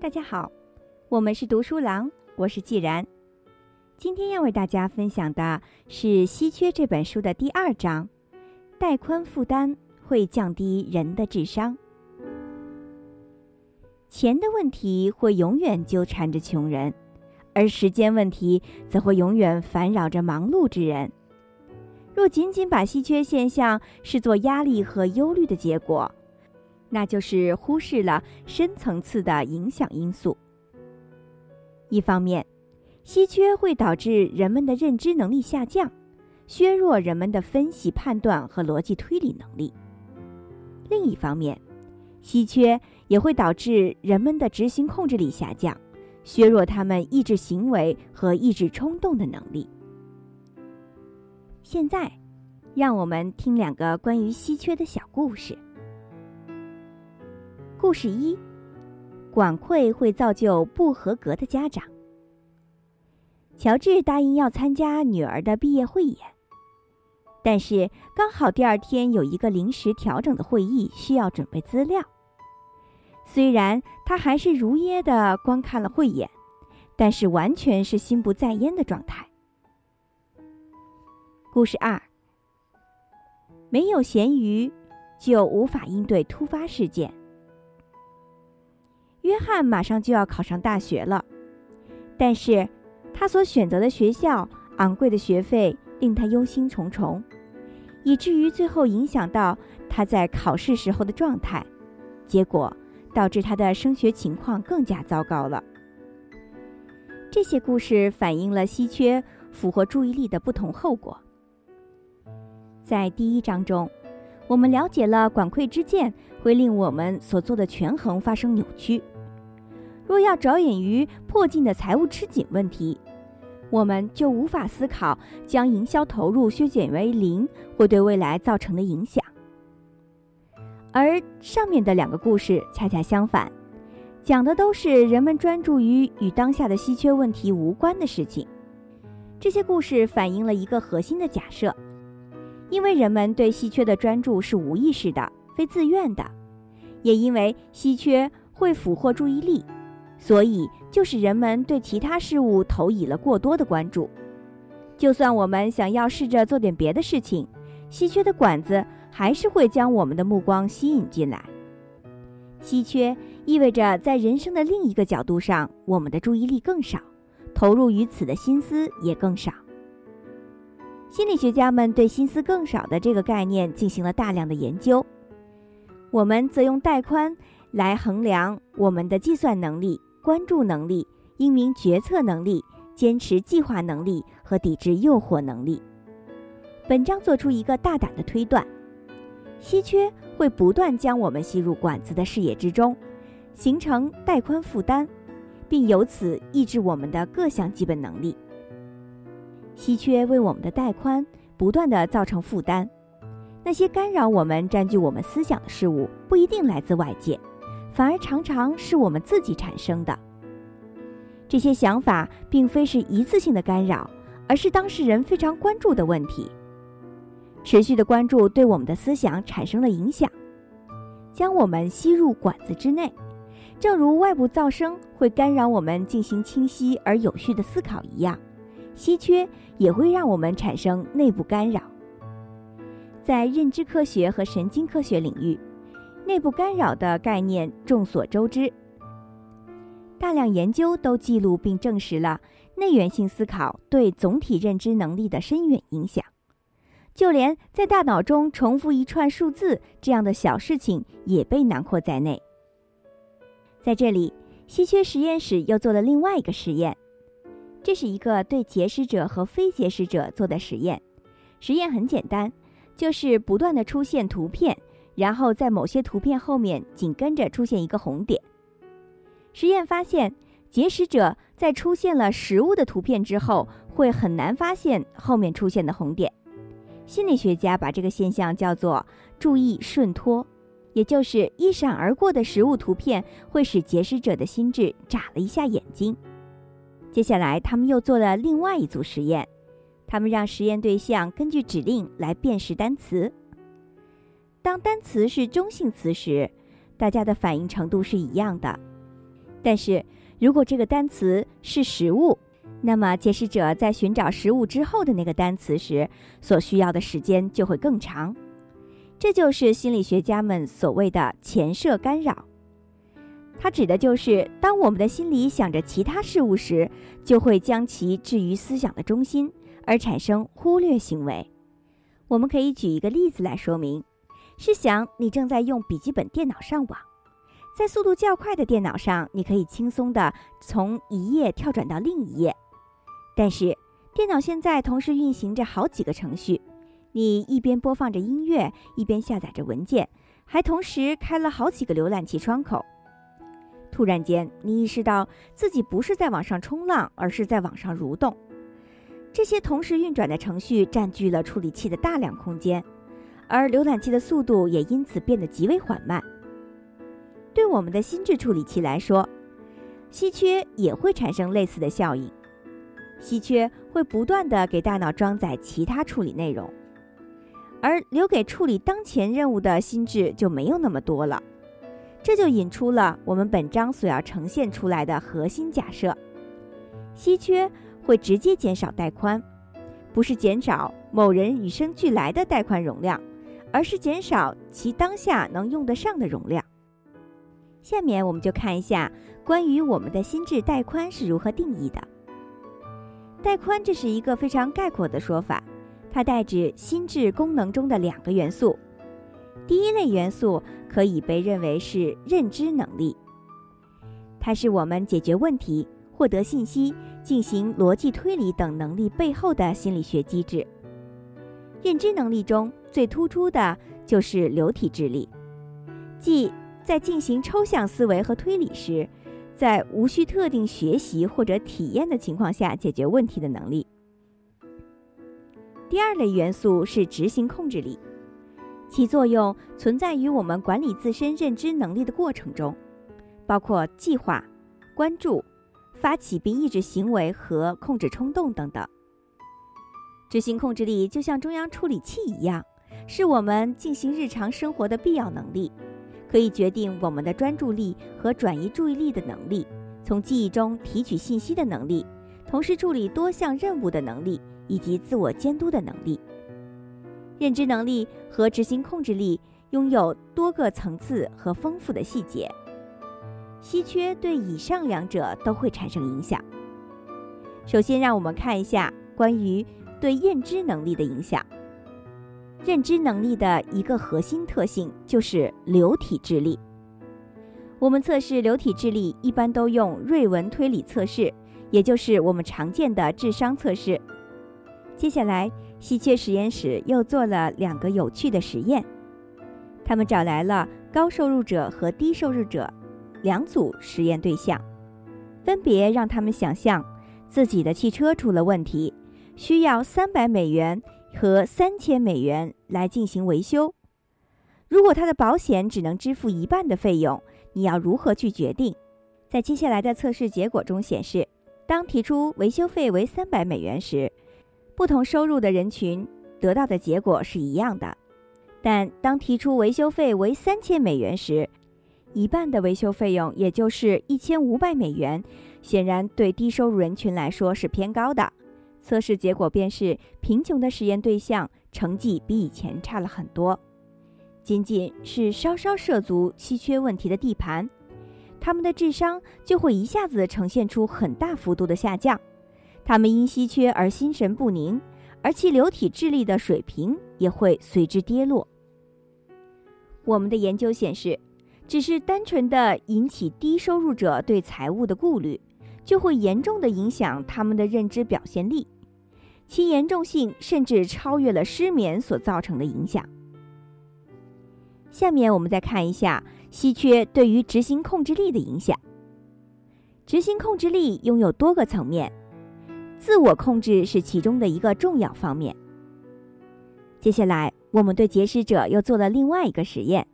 大家好，我们是读书郎，我是既然。今天要为大家分享的是《稀缺》这本书的第二章：带宽负担会降低人的智商。钱的问题会永远纠缠着穷人，而时间问题则会永远烦扰着忙碌之人。若仅仅把稀缺现象视作压力和忧虑的结果，那就是忽视了深层次的影响因素。一方面，稀缺会导致人们的认知能力下降，削弱人们的分析判断和逻辑推理能力；另一方面，稀缺也会导致人们的执行控制力下降，削弱他们抑制行为和抑制冲动的能力。现在，让我们听两个关于稀缺的小故事。故事一：管窥会造就不合格的家长。乔治答应要参加女儿的毕业汇演，但是刚好第二天有一个临时调整的会议需要准备资料。虽然他还是如约的观看了汇演，但是完全是心不在焉的状态。故事二：没有咸鱼，就无法应对突发事件。约翰马上就要考上大学了，但是他所选择的学校昂贵的学费令他忧心忡忡，以至于最后影响到他在考试时候的状态，结果导致他的升学情况更加糟糕了。这些故事反映了稀缺俘获注意力的不同后果。在第一章中，我们了解了管窥之见会令我们所做的权衡发生扭曲。若要着眼于迫近的财务吃紧问题，我们就无法思考将营销投入削减为零会对未来造成的影响。而上面的两个故事恰恰相反，讲的都是人们专注于与当下的稀缺问题无关的事情。这些故事反映了一个核心的假设：因为人们对稀缺的专注是无意识的、非自愿的，也因为稀缺会俘获注意力。所以，就是人们对其他事物投以了过多的关注。就算我们想要试着做点别的事情，稀缺的管子还是会将我们的目光吸引进来。稀缺意味着在人生的另一个角度上，我们的注意力更少，投入于此的心思也更少。心理学家们对心思更少的这个概念进行了大量的研究。我们则用带宽来衡量我们的计算能力。关注能力、英明决策能力、坚持计划能力和抵制诱惑能力。本章做出一个大胆的推断：稀缺会不断将我们吸入管子的视野之中，形成带宽负担，并由此抑制我们的各项基本能力。稀缺为我们的带宽不断的造成负担。那些干扰我们、占据我们思想的事物，不一定来自外界。反而常常是我们自己产生的。这些想法并非是一次性的干扰，而是当事人非常关注的问题。持续的关注对我们的思想产生了影响，将我们吸入管子之内，正如外部噪声会干扰我们进行清晰而有序的思考一样，稀缺也会让我们产生内部干扰。在认知科学和神经科学领域。内部干扰的概念众所周知，大量研究都记录并证实了内源性思考对总体认知能力的深远影响。就连在大脑中重复一串数字这样的小事情也被囊括在内。在这里，稀缺实验室又做了另外一个实验，这是一个对结识者和非结识者做的实验。实验很简单，就是不断的出现图片。然后在某些图片后面紧跟着出现一个红点。实验发现，结识者在出现了食物的图片之后，会很难发现后面出现的红点。心理学家把这个现象叫做“注意顺脱”，也就是一闪而过的食物图片会使结识者的心智眨了一下眼睛。接下来，他们又做了另外一组实验，他们让实验对象根据指令来辨识单词。当单词是中性词时，大家的反应程度是一样的。但是如果这个单词是食物，那么解释者在寻找食物之后的那个单词时，所需要的时间就会更长。这就是心理学家们所谓的前设干扰。它指的就是当我们的心里想着其他事物时，就会将其置于思想的中心，而产生忽略行为。我们可以举一个例子来说明：试想你正在用笔记本电脑上网。在速度较快的电脑上，你可以轻松地从一页跳转到另一页。但是，电脑现在同时运行着好几个程序，你一边播放着音乐，一边下载着文件，还同时开了好几个浏览器窗口。突然间，你意识到自己不是在网上冲浪，而是在网上蠕动。这些同时运转的程序占据了处理器的大量空间，而浏览器的速度也因此变得极为缓慢。对我们的心智处理器来说，稀缺也会产生类似的效应。稀缺会不断的给大脑装载其他处理内容，而留给处理当前任务的心智就没有那么多了。这就引出了我们本章所要呈现出来的核心假设：稀缺会直接减少带宽，不是减少某人与生俱来的带宽容量，而是减少其当下能用得上的容量。下面我们就看一下关于我们的心智带宽是如何定义的。带宽这是一个非常概括的说法，它代指心智功能中的两个元素。第一类元素可以被认为是认知能力，它是我们解决问题、获得信息、进行逻辑推理等能力背后的心理学机制。认知能力中最突出的就是流体智力，即。在进行抽象思维和推理时，在无需特定学习或者体验的情况下解决问题的能力。第二类元素是执行控制力，其作用存在于我们管理自身认知能力的过程中，包括计划、关注、发起并抑制行为和控制冲动等等。执行控制力就像中央处理器一样，是我们进行日常生活的必要能力。可以决定我们的专注力和转移注意力的能力，从记忆中提取信息的能力，同时处理多项任务的能力，以及自我监督的能力。认知能力和执行控制力拥有多个层次和丰富的细节，稀缺对以上两者都会产生影响。首先，让我们看一下关于对认知能力的影响。认知能力的一个核心特性就是流体智力。我们测试流体智力一般都用瑞文推理测试，也就是我们常见的智商测试。接下来，稀缺实验室又做了两个有趣的实验。他们找来了高收入者和低收入者两组实验对象，分别让他们想象自己的汽车出了问题，需要三百美元。和三千美元来进行维修。如果他的保险只能支付一半的费用，你要如何去决定？在接下来的测试结果中显示，当提出维修费为三百美元时，不同收入的人群得到的结果是一样的；但当提出维修费为三千美元时，一半的维修费用，也就是一千五百美元，显然对低收入人群来说是偏高的。测试结果便是，贫穷的实验对象成绩比以前差了很多。仅仅是稍稍涉足稀缺问题的地盘，他们的智商就会一下子呈现出很大幅度的下降。他们因稀缺而心神不宁，而其流体智力的水平也会随之跌落。我们的研究显示，只是单纯的引起低收入者对财务的顾虑，就会严重的影响他们的认知表现力。其严重性甚至超越了失眠所造成的影响。下面我们再看一下稀缺对于执行控制力的影响。执行控制力拥有多个层面，自我控制是其中的一个重要方面。接下来，我们对结识者又做了另外一个实验。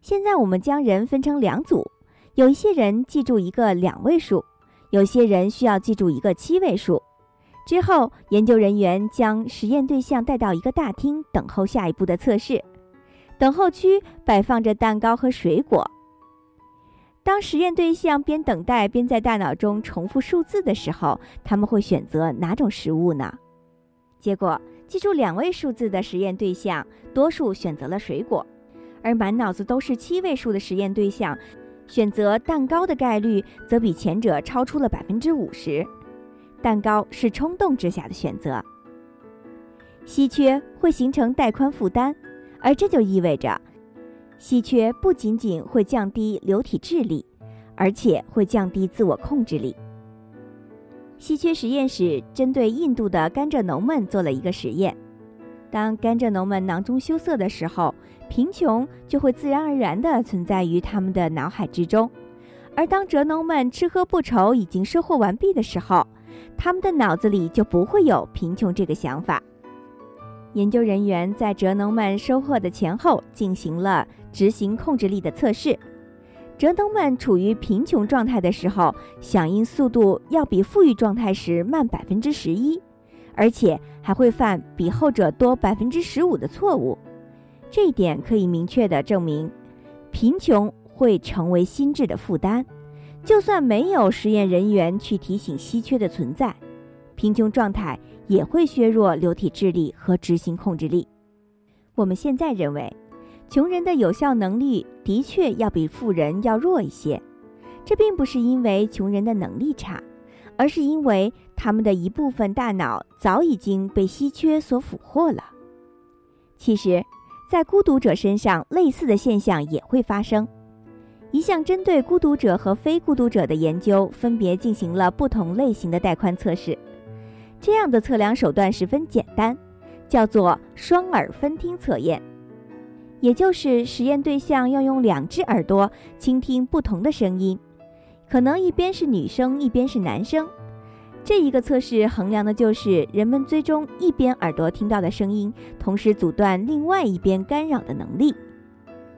现在我们将人分成两组，有一些人记住一个两位数，有些人需要记住一个七位数。之后，研究人员将实验对象带到一个大厅，等候下一步的测试。等候区摆放着蛋糕和水果。当实验对象边等待边在大脑中重复数字的时候，他们会选择哪种食物呢？结果，记住两位数字的实验对象多数选择了水果，而满脑子都是七位数的实验对象选择蛋糕的概率则比前者超出了百分之五十。蛋糕是冲动之下的选择。稀缺会形成带宽负担，而这就意味着。稀缺不仅仅会降低流体智力，而且会降低自我控制力。稀缺实验室针对印度的甘蔗农们做了一个实验：当甘蔗农们囊中羞涩的时候，贫穷就会自然而然地存在于他们的脑海之中；而当蔗农们吃喝不愁、已经收获完毕的时候，他们的脑子里就不会有贫穷这个想法。研究人员在蔗农们收获的前后进行了执行控制力的测试。蔗农们处于贫穷状态的时候，响应速度要比富裕状态时慢百分之十一，而且还会犯比后者多百分之十五的错误。这一点可以明确地证明，贫穷会成为心智的负担。就算没有实验人员去提醒稀缺的存在，贫穷状态。也会削弱流体智力和执行控制力。我们现在认为，穷人的有效能力的确要比富人要弱一些。这并不是因为穷人的能力差，而是因为他们的一部分大脑早已经被稀缺所俘获了。其实，在孤独者身上，类似的现象也会发生。一项针对孤独者和非孤独者的研究，分别进行了不同类型的带宽测试。这样的测量手段十分简单，叫做双耳分听测验，也就是实验对象要用两只耳朵倾听不同的声音，可能一边是女生，一边是男生。这一个测试衡量的就是人们最终一边耳朵听到的声音，同时阻断另外一边干扰的能力。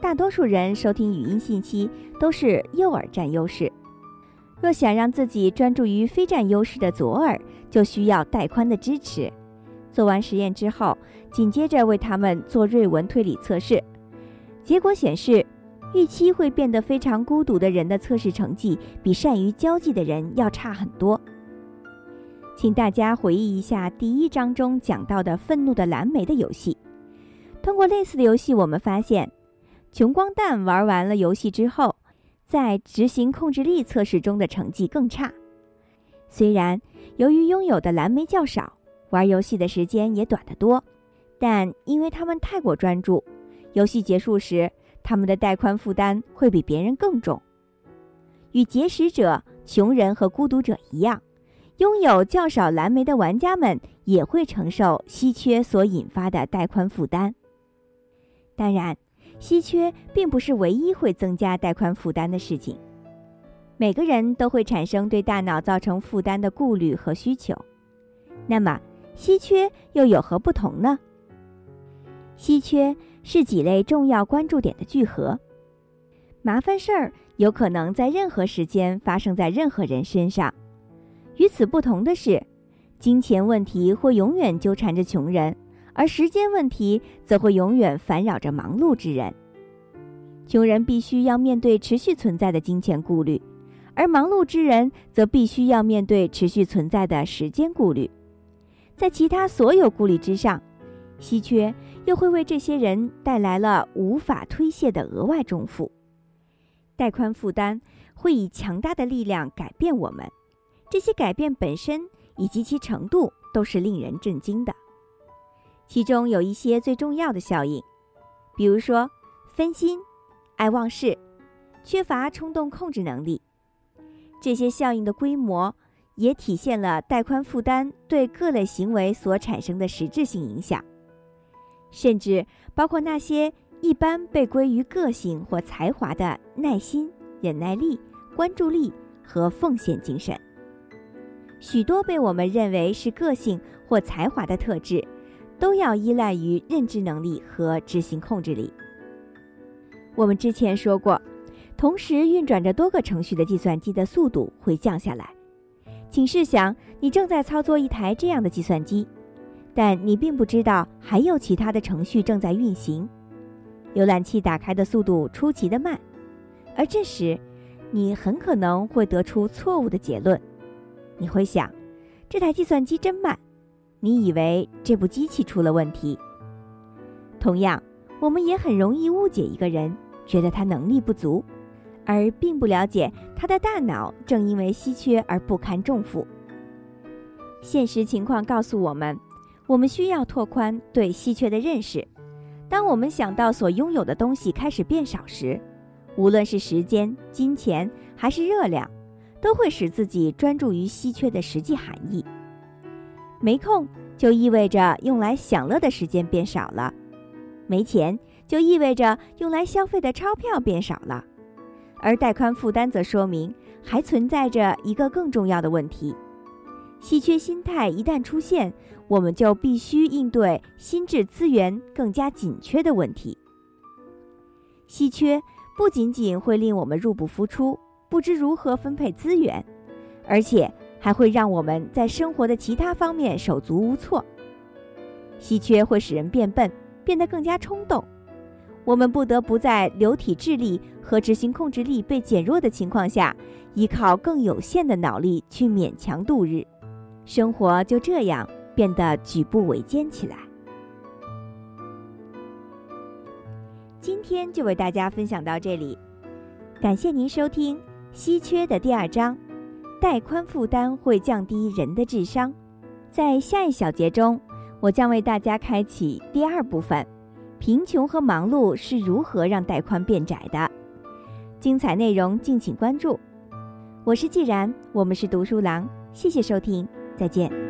大多数人收听语音信息都是右耳占优势。若想让自己专注于非占优势的左耳，就需要带宽的支持。做完实验之后，紧接着为他们做瑞文推理测试，结果显示，预期会变得非常孤独的人的测试成绩比善于交际的人要差很多。请大家回忆一下第一章中讲到的愤怒的蓝莓的游戏。通过类似的游戏，我们发现，穷光蛋玩完了游戏之后。在执行控制力测试中的成绩更差。虽然由于拥有的蓝莓较少，玩游戏的时间也短得多，但因为他们太过专注，游戏结束时，他们的带宽负担会比别人更重。与节食者、穷人和孤独者一样，拥有较少蓝莓的玩家们也会承受稀缺所引发的带宽负担。当然。稀缺并不是唯一会增加带宽负担的事情，每个人都会产生对大脑造成负担的顾虑和需求。那么，稀缺又有何不同呢？稀缺是几类重要关注点的聚合。麻烦事儿有可能在任何时间发生在任何人身上。与此不同的是，金钱问题会永远纠缠着穷人。而时间问题则会永远烦扰着忙碌之人。穷人必须要面对持续存在的金钱顾虑，而忙碌之人则必须要面对持续存在的时间顾虑。在其他所有顾虑之上，稀缺又会为这些人带来了无法推卸的额外重负。带宽负担会以强大的力量改变我们，这些改变本身以及其程度都是令人震惊的。其中有一些最重要的效应，比如说分心、爱忘事、缺乏冲动控制能力。这些效应的规模也体现了带宽负担对各类行为所产生的实质性影响，甚至包括那些一般被归于个性或才华的耐心、忍耐力、关注力和奉献精神。许多被我们认为是个性或才华的特质。都要依赖于认知能力和执行控制力。我们之前说过，同时运转着多个程序的计算机的速度会降下来。请试想，你正在操作一台这样的计算机，但你并不知道还有其他的程序正在运行。浏览器打开的速度出奇的慢，而这时，你很可能会得出错误的结论。你会想，这台计算机真慢。你以为这部机器出了问题。同样，我们也很容易误解一个人，觉得他能力不足，而并不了解他的大脑正因为稀缺而不堪重负。现实情况告诉我们，我们需要拓宽对稀缺的认识。当我们想到所拥有的东西开始变少时，无论是时间、金钱还是热量，都会使自己专注于稀缺的实际含义。没空就意味着用来享乐的时间变少了，没钱就意味着用来消费的钞票变少了，而带宽负担则说明还存在着一个更重要的问题：稀缺心态一旦出现，我们就必须应对心智资源更加紧缺的问题。稀缺不仅仅会令我们入不敷出，不知如何分配资源，而且。还会让我们在生活的其他方面手足无措。稀缺会使人变笨，变得更加冲动。我们不得不在流体智力和执行控制力被减弱的情况下，依靠更有限的脑力去勉强度日。生活就这样变得举步维艰起来。今天就为大家分享到这里，感谢您收听《稀缺》的第二章。带宽负担会降低人的智商。在下一小节中，我将为大家开启第二部分：贫穷和忙碌是如何让带宽变窄的。精彩内容敬请关注。我是既然，我们是读书郎，谢谢收听，再见。